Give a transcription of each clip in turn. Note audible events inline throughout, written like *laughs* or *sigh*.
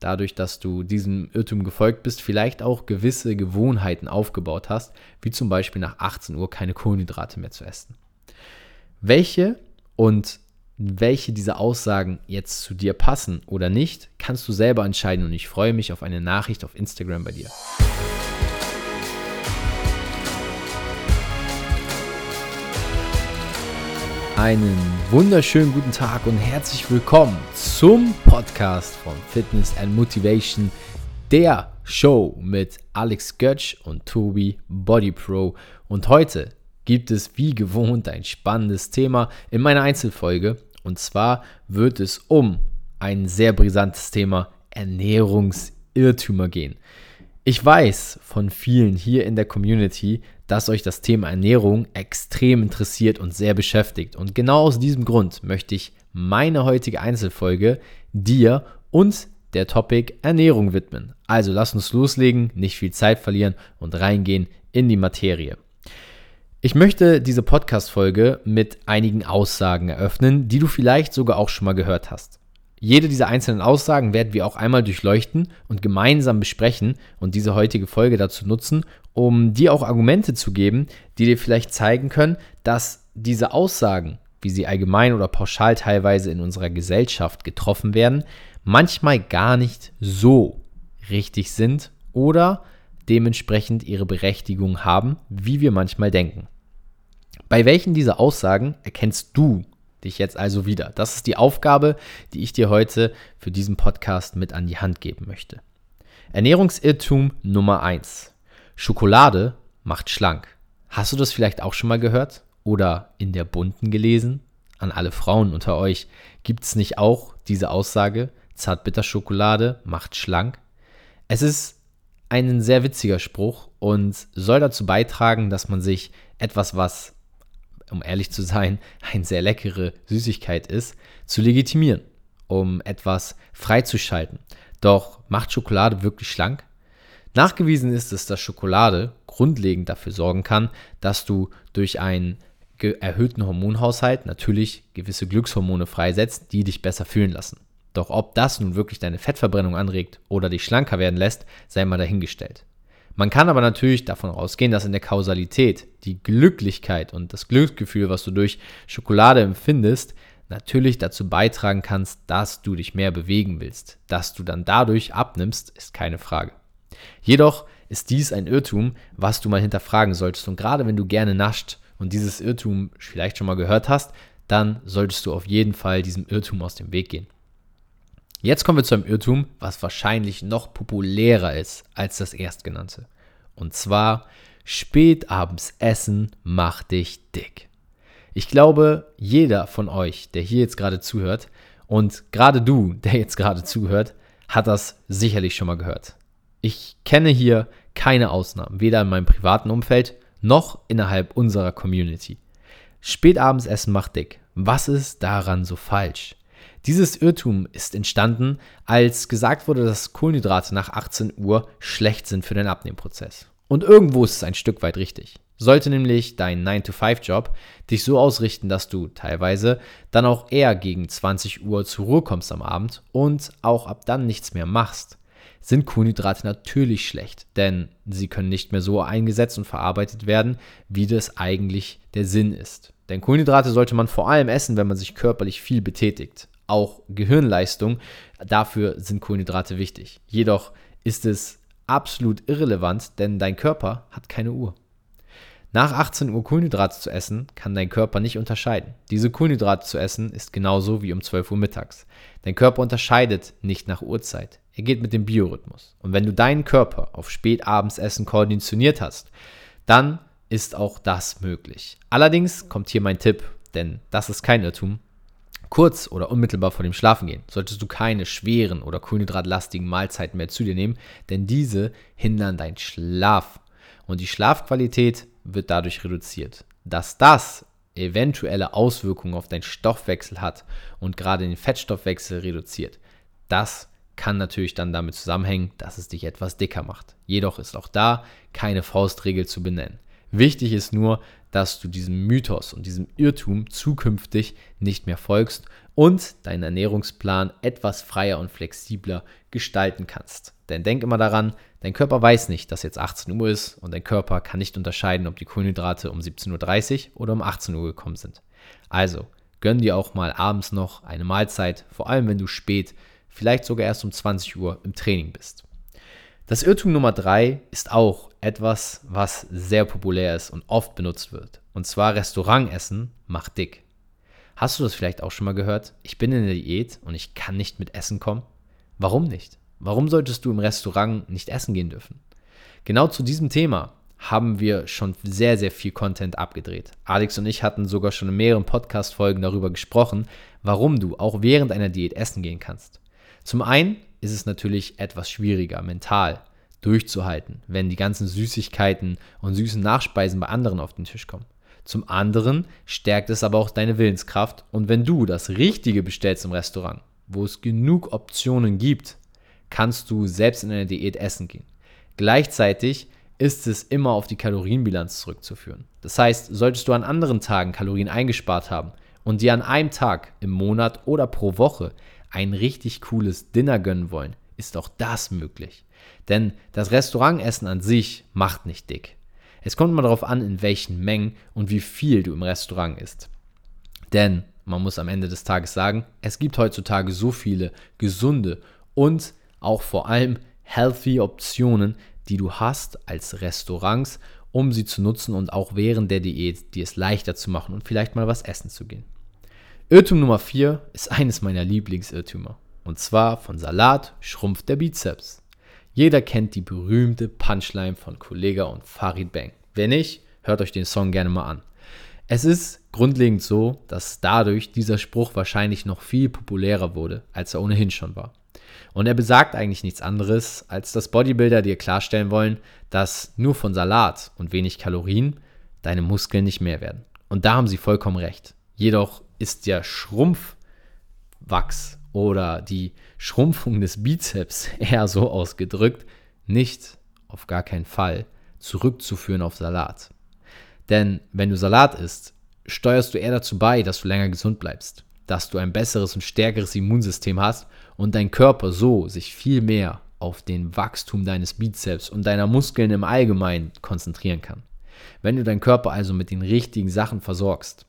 dadurch, dass du diesem Irrtum gefolgt bist, vielleicht auch gewisse Gewohnheiten aufgebaut hast, wie zum Beispiel nach 18 Uhr keine Kohlenhydrate mehr zu essen. Welche und welche dieser Aussagen jetzt zu dir passen oder nicht, kannst du selber entscheiden und ich freue mich auf eine Nachricht auf Instagram bei dir. Einen wunderschönen guten Tag und herzlich willkommen zum Podcast von Fitness and Motivation, der Show mit Alex Götsch und Tobi Body Pro. Und heute gibt es wie gewohnt ein spannendes Thema in meiner Einzelfolge. Und zwar wird es um ein sehr brisantes Thema Ernährungsirrtümer gehen. Ich weiß von vielen hier in der Community, dass euch das Thema Ernährung extrem interessiert und sehr beschäftigt. Und genau aus diesem Grund möchte ich meine heutige Einzelfolge dir und der Topic Ernährung widmen. Also lass uns loslegen, nicht viel Zeit verlieren und reingehen in die Materie. Ich möchte diese Podcast-Folge mit einigen Aussagen eröffnen, die du vielleicht sogar auch schon mal gehört hast. Jede dieser einzelnen Aussagen werden wir auch einmal durchleuchten und gemeinsam besprechen und diese heutige Folge dazu nutzen, um dir auch Argumente zu geben, die dir vielleicht zeigen können, dass diese Aussagen, wie sie allgemein oder pauschal teilweise in unserer Gesellschaft getroffen werden, manchmal gar nicht so richtig sind oder dementsprechend ihre Berechtigung haben, wie wir manchmal denken. Bei welchen dieser Aussagen erkennst du dich jetzt also wieder? Das ist die Aufgabe, die ich dir heute für diesen Podcast mit an die Hand geben möchte. Ernährungsirrtum Nummer 1. Schokolade macht schlank. Hast du das vielleicht auch schon mal gehört oder in der bunten gelesen? An alle Frauen unter euch, gibt es nicht auch diese Aussage, Zartbitterschokolade macht schlank? Es ist ein sehr witziger Spruch und soll dazu beitragen, dass man sich etwas, was, um ehrlich zu sein, eine sehr leckere Süßigkeit ist, zu legitimieren, um etwas freizuschalten. Doch macht Schokolade wirklich schlank? Nachgewiesen ist es, dass Schokolade grundlegend dafür sorgen kann, dass du durch einen erhöhten Hormonhaushalt natürlich gewisse Glückshormone freisetzt, die dich besser fühlen lassen. Doch ob das nun wirklich deine Fettverbrennung anregt oder dich schlanker werden lässt, sei mal dahingestellt. Man kann aber natürlich davon ausgehen, dass in der Kausalität die Glücklichkeit und das Glücksgefühl, was du durch Schokolade empfindest, natürlich dazu beitragen kannst, dass du dich mehr bewegen willst. Dass du dann dadurch abnimmst, ist keine Frage. Jedoch ist dies ein Irrtum, was du mal hinterfragen solltest. Und gerade wenn du gerne nascht und dieses Irrtum vielleicht schon mal gehört hast, dann solltest du auf jeden Fall diesem Irrtum aus dem Weg gehen. Jetzt kommen wir zu einem Irrtum, was wahrscheinlich noch populärer ist als das erstgenannte. Und zwar, spätabends essen macht dich dick. Ich glaube, jeder von euch, der hier jetzt gerade zuhört, und gerade du, der jetzt gerade zuhört, hat das sicherlich schon mal gehört. Ich kenne hier keine Ausnahmen, weder in meinem privaten Umfeld noch innerhalb unserer Community. Spätabends essen macht dick. Was ist daran so falsch? Dieses Irrtum ist entstanden, als gesagt wurde, dass Kohlenhydrate nach 18 Uhr schlecht sind für den Abnehmprozess. Und irgendwo ist es ein Stück weit richtig. Sollte nämlich dein 9-to-5-Job dich so ausrichten, dass du teilweise dann auch eher gegen 20 Uhr zur Ruhe kommst am Abend und auch ab dann nichts mehr machst, sind Kohlenhydrate natürlich schlecht, denn sie können nicht mehr so eingesetzt und verarbeitet werden, wie das eigentlich der Sinn ist. Denn Kohlenhydrate sollte man vor allem essen, wenn man sich körperlich viel betätigt. Auch Gehirnleistung, dafür sind Kohlenhydrate wichtig. Jedoch ist es absolut irrelevant, denn dein Körper hat keine Uhr. Nach 18 Uhr Kohlenhydrate zu essen, kann dein Körper nicht unterscheiden. Diese Kohlenhydrate zu essen ist genauso wie um 12 Uhr mittags. Dein Körper unterscheidet nicht nach Uhrzeit. Er geht mit dem Biorhythmus. Und wenn du deinen Körper auf Spätabendsessen koordiniert hast, dann ist auch das möglich. Allerdings kommt hier mein Tipp, denn das ist kein Irrtum. Kurz oder unmittelbar vor dem Schlafengehen solltest du keine schweren oder kohlenhydratlastigen Mahlzeiten mehr zu dir nehmen, denn diese hindern deinen Schlaf und die Schlafqualität wird dadurch reduziert. Dass das eventuelle Auswirkungen auf deinen Stoffwechsel hat und gerade den Fettstoffwechsel reduziert, das kann natürlich dann damit zusammenhängen, dass es dich etwas dicker macht. Jedoch ist auch da keine Faustregel zu benennen. Wichtig ist nur, dass du diesem Mythos und diesem Irrtum zukünftig nicht mehr folgst und deinen Ernährungsplan etwas freier und flexibler gestalten kannst. Denn denk immer daran, dein Körper weiß nicht, dass jetzt 18 Uhr ist und dein Körper kann nicht unterscheiden, ob die Kohlenhydrate um 17.30 Uhr oder um 18 Uhr gekommen sind. Also, gönn dir auch mal abends noch eine Mahlzeit, vor allem wenn du spät, vielleicht sogar erst um 20 Uhr im Training bist. Das Irrtum Nummer 3 ist auch etwas, was sehr populär ist und oft benutzt wird. Und zwar Restaurantessen macht dick. Hast du das vielleicht auch schon mal gehört? Ich bin in der Diät und ich kann nicht mit Essen kommen. Warum nicht? Warum solltest du im Restaurant nicht essen gehen dürfen? Genau zu diesem Thema haben wir schon sehr, sehr viel Content abgedreht. Alex und ich hatten sogar schon in mehreren Podcast-Folgen darüber gesprochen, warum du auch während einer Diät essen gehen kannst. Zum einen ist es natürlich etwas schwieriger mental durchzuhalten, wenn die ganzen Süßigkeiten und süßen Nachspeisen bei anderen auf den Tisch kommen. Zum anderen stärkt es aber auch deine Willenskraft und wenn du das Richtige bestellst im Restaurant, wo es genug Optionen gibt, kannst du selbst in einer Diät essen gehen. Gleichzeitig ist es immer auf die Kalorienbilanz zurückzuführen. Das heißt, solltest du an anderen Tagen Kalorien eingespart haben und dir an einem Tag im Monat oder pro Woche ein richtig cooles Dinner gönnen wollen, ist auch das möglich. Denn das Restaurantessen an sich macht nicht dick. Es kommt immer darauf an, in welchen Mengen und wie viel du im Restaurant isst. Denn man muss am Ende des Tages sagen, es gibt heutzutage so viele gesunde und auch vor allem healthy Optionen, die du hast als Restaurants, um sie zu nutzen und auch während der Diät dir es leichter zu machen und vielleicht mal was essen zu gehen. Irrtum Nummer 4 ist eines meiner Lieblingsirrtümer. Und zwar von Salat schrumpft der Bizeps. Jeder kennt die berühmte Punchline von Kollega und Farid Bang. Wenn nicht, hört euch den Song gerne mal an. Es ist grundlegend so, dass dadurch dieser Spruch wahrscheinlich noch viel populärer wurde, als er ohnehin schon war. Und er besagt eigentlich nichts anderes, als dass Bodybuilder dir klarstellen wollen, dass nur von Salat und wenig Kalorien deine Muskeln nicht mehr werden. Und da haben sie vollkommen recht. Jedoch ist der Schrumpfwachs oder die Schrumpfung des Bizeps *laughs* eher so ausgedrückt, nicht auf gar keinen Fall zurückzuführen auf Salat. Denn wenn du Salat isst, steuerst du eher dazu bei, dass du länger gesund bleibst, dass du ein besseres und stärkeres Immunsystem hast und dein Körper so sich viel mehr auf den Wachstum deines Bizeps und deiner Muskeln im Allgemeinen konzentrieren kann. Wenn du deinen Körper also mit den richtigen Sachen versorgst,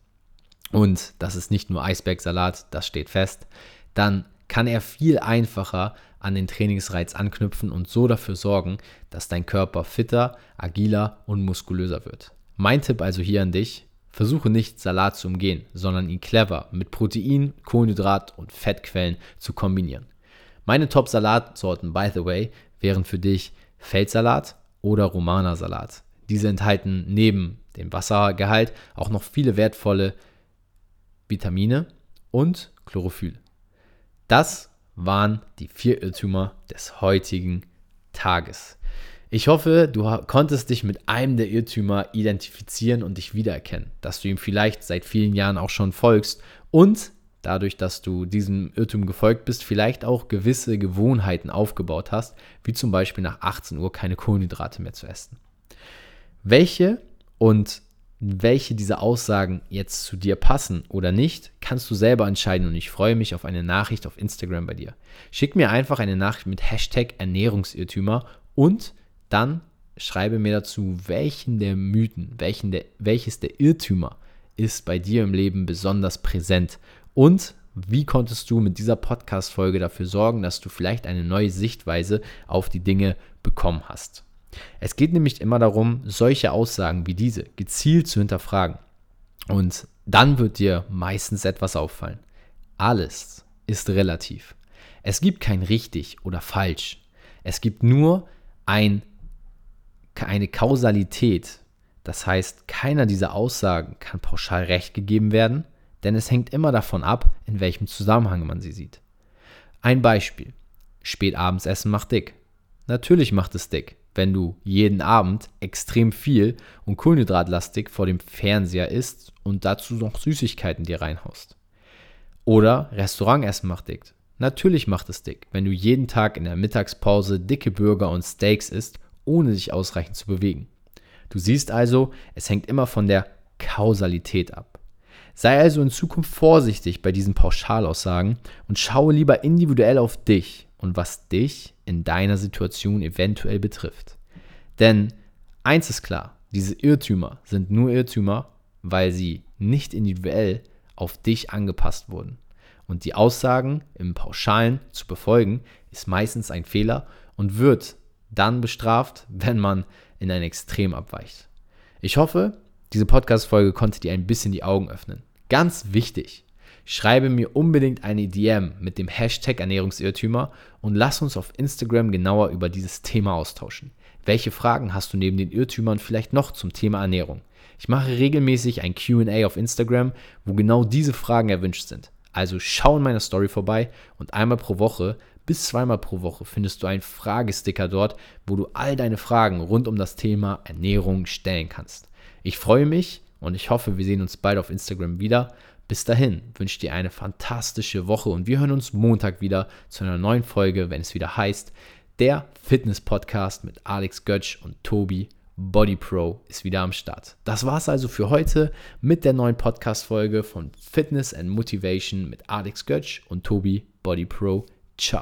und das ist nicht nur Eisbergsalat, das steht fest, dann kann er viel einfacher an den Trainingsreiz anknüpfen und so dafür sorgen, dass dein Körper fitter, agiler und muskulöser wird. Mein Tipp also hier an dich, versuche nicht Salat zu umgehen, sondern ihn clever mit Protein, Kohlenhydrat und Fettquellen zu kombinieren. Meine Top-Salatsorten, by the way, wären für dich Feldsalat oder Romana-Salat. Diese enthalten neben dem Wassergehalt auch noch viele wertvolle Vitamine und Chlorophyll. Das waren die vier Irrtümer des heutigen Tages. Ich hoffe, du konntest dich mit einem der Irrtümer identifizieren und dich wiedererkennen, dass du ihm vielleicht seit vielen Jahren auch schon folgst und dadurch, dass du diesem Irrtum gefolgt bist, vielleicht auch gewisse Gewohnheiten aufgebaut hast, wie zum Beispiel nach 18 Uhr keine Kohlenhydrate mehr zu essen. Welche und welche dieser Aussagen jetzt zu dir passen oder nicht, kannst du selber entscheiden und ich freue mich auf eine Nachricht auf Instagram bei dir. Schick mir einfach eine Nachricht mit Hashtag Ernährungsirrtümer und dann schreibe mir dazu, welchen der Mythen, welchen der, welches der Irrtümer ist bei dir im Leben besonders präsent und wie konntest du mit dieser Podcast-Folge dafür sorgen, dass du vielleicht eine neue Sichtweise auf die Dinge bekommen hast. Es geht nämlich immer darum, solche Aussagen wie diese gezielt zu hinterfragen. Und dann wird dir meistens etwas auffallen. Alles ist relativ. Es gibt kein richtig oder falsch. Es gibt nur ein, eine Kausalität. Das heißt, keiner dieser Aussagen kann pauschal recht gegeben werden, denn es hängt immer davon ab, in welchem Zusammenhang man sie sieht. Ein Beispiel. Spätabends essen macht dick. Natürlich macht es dick wenn du jeden Abend extrem viel und kohlenhydratlastig vor dem Fernseher isst und dazu noch Süßigkeiten dir reinhaust. Oder Restaurantessen macht dick. Natürlich macht es dick, wenn du jeden Tag in der Mittagspause dicke Burger und Steaks isst, ohne dich ausreichend zu bewegen. Du siehst also, es hängt immer von der Kausalität ab. Sei also in Zukunft vorsichtig bei diesen Pauschalaussagen und schaue lieber individuell auf dich und was dich in deiner Situation eventuell betrifft. Denn eins ist klar, diese Irrtümer sind nur Irrtümer, weil sie nicht individuell auf dich angepasst wurden. Und die Aussagen im Pauschalen zu befolgen, ist meistens ein Fehler und wird dann bestraft, wenn man in ein Extrem abweicht. Ich hoffe, diese Podcast-Folge konnte dir ein bisschen die Augen öffnen. Ganz wichtig, schreibe mir unbedingt eine DM mit dem Hashtag Ernährungsirrtümer und lass uns auf Instagram genauer über dieses Thema austauschen. Welche Fragen hast du neben den Irrtümern vielleicht noch zum Thema Ernährung? Ich mache regelmäßig ein QA auf Instagram, wo genau diese Fragen erwünscht sind. Also schau in meiner Story vorbei und einmal pro Woche bis zweimal pro Woche findest du einen Fragesticker dort, wo du all deine Fragen rund um das Thema Ernährung stellen kannst. Ich freue mich und ich hoffe, wir sehen uns bald auf Instagram wieder. Bis dahin wünsche ich dir eine fantastische Woche und wir hören uns Montag wieder zu einer neuen Folge, wenn es wieder heißt, der Fitness-Podcast mit Alex Götsch und Tobi Body Pro ist wieder am Start. Das war es also für heute mit der neuen Podcast-Folge von Fitness and Motivation mit Alex Götsch und Tobi Body Pro. Ciao.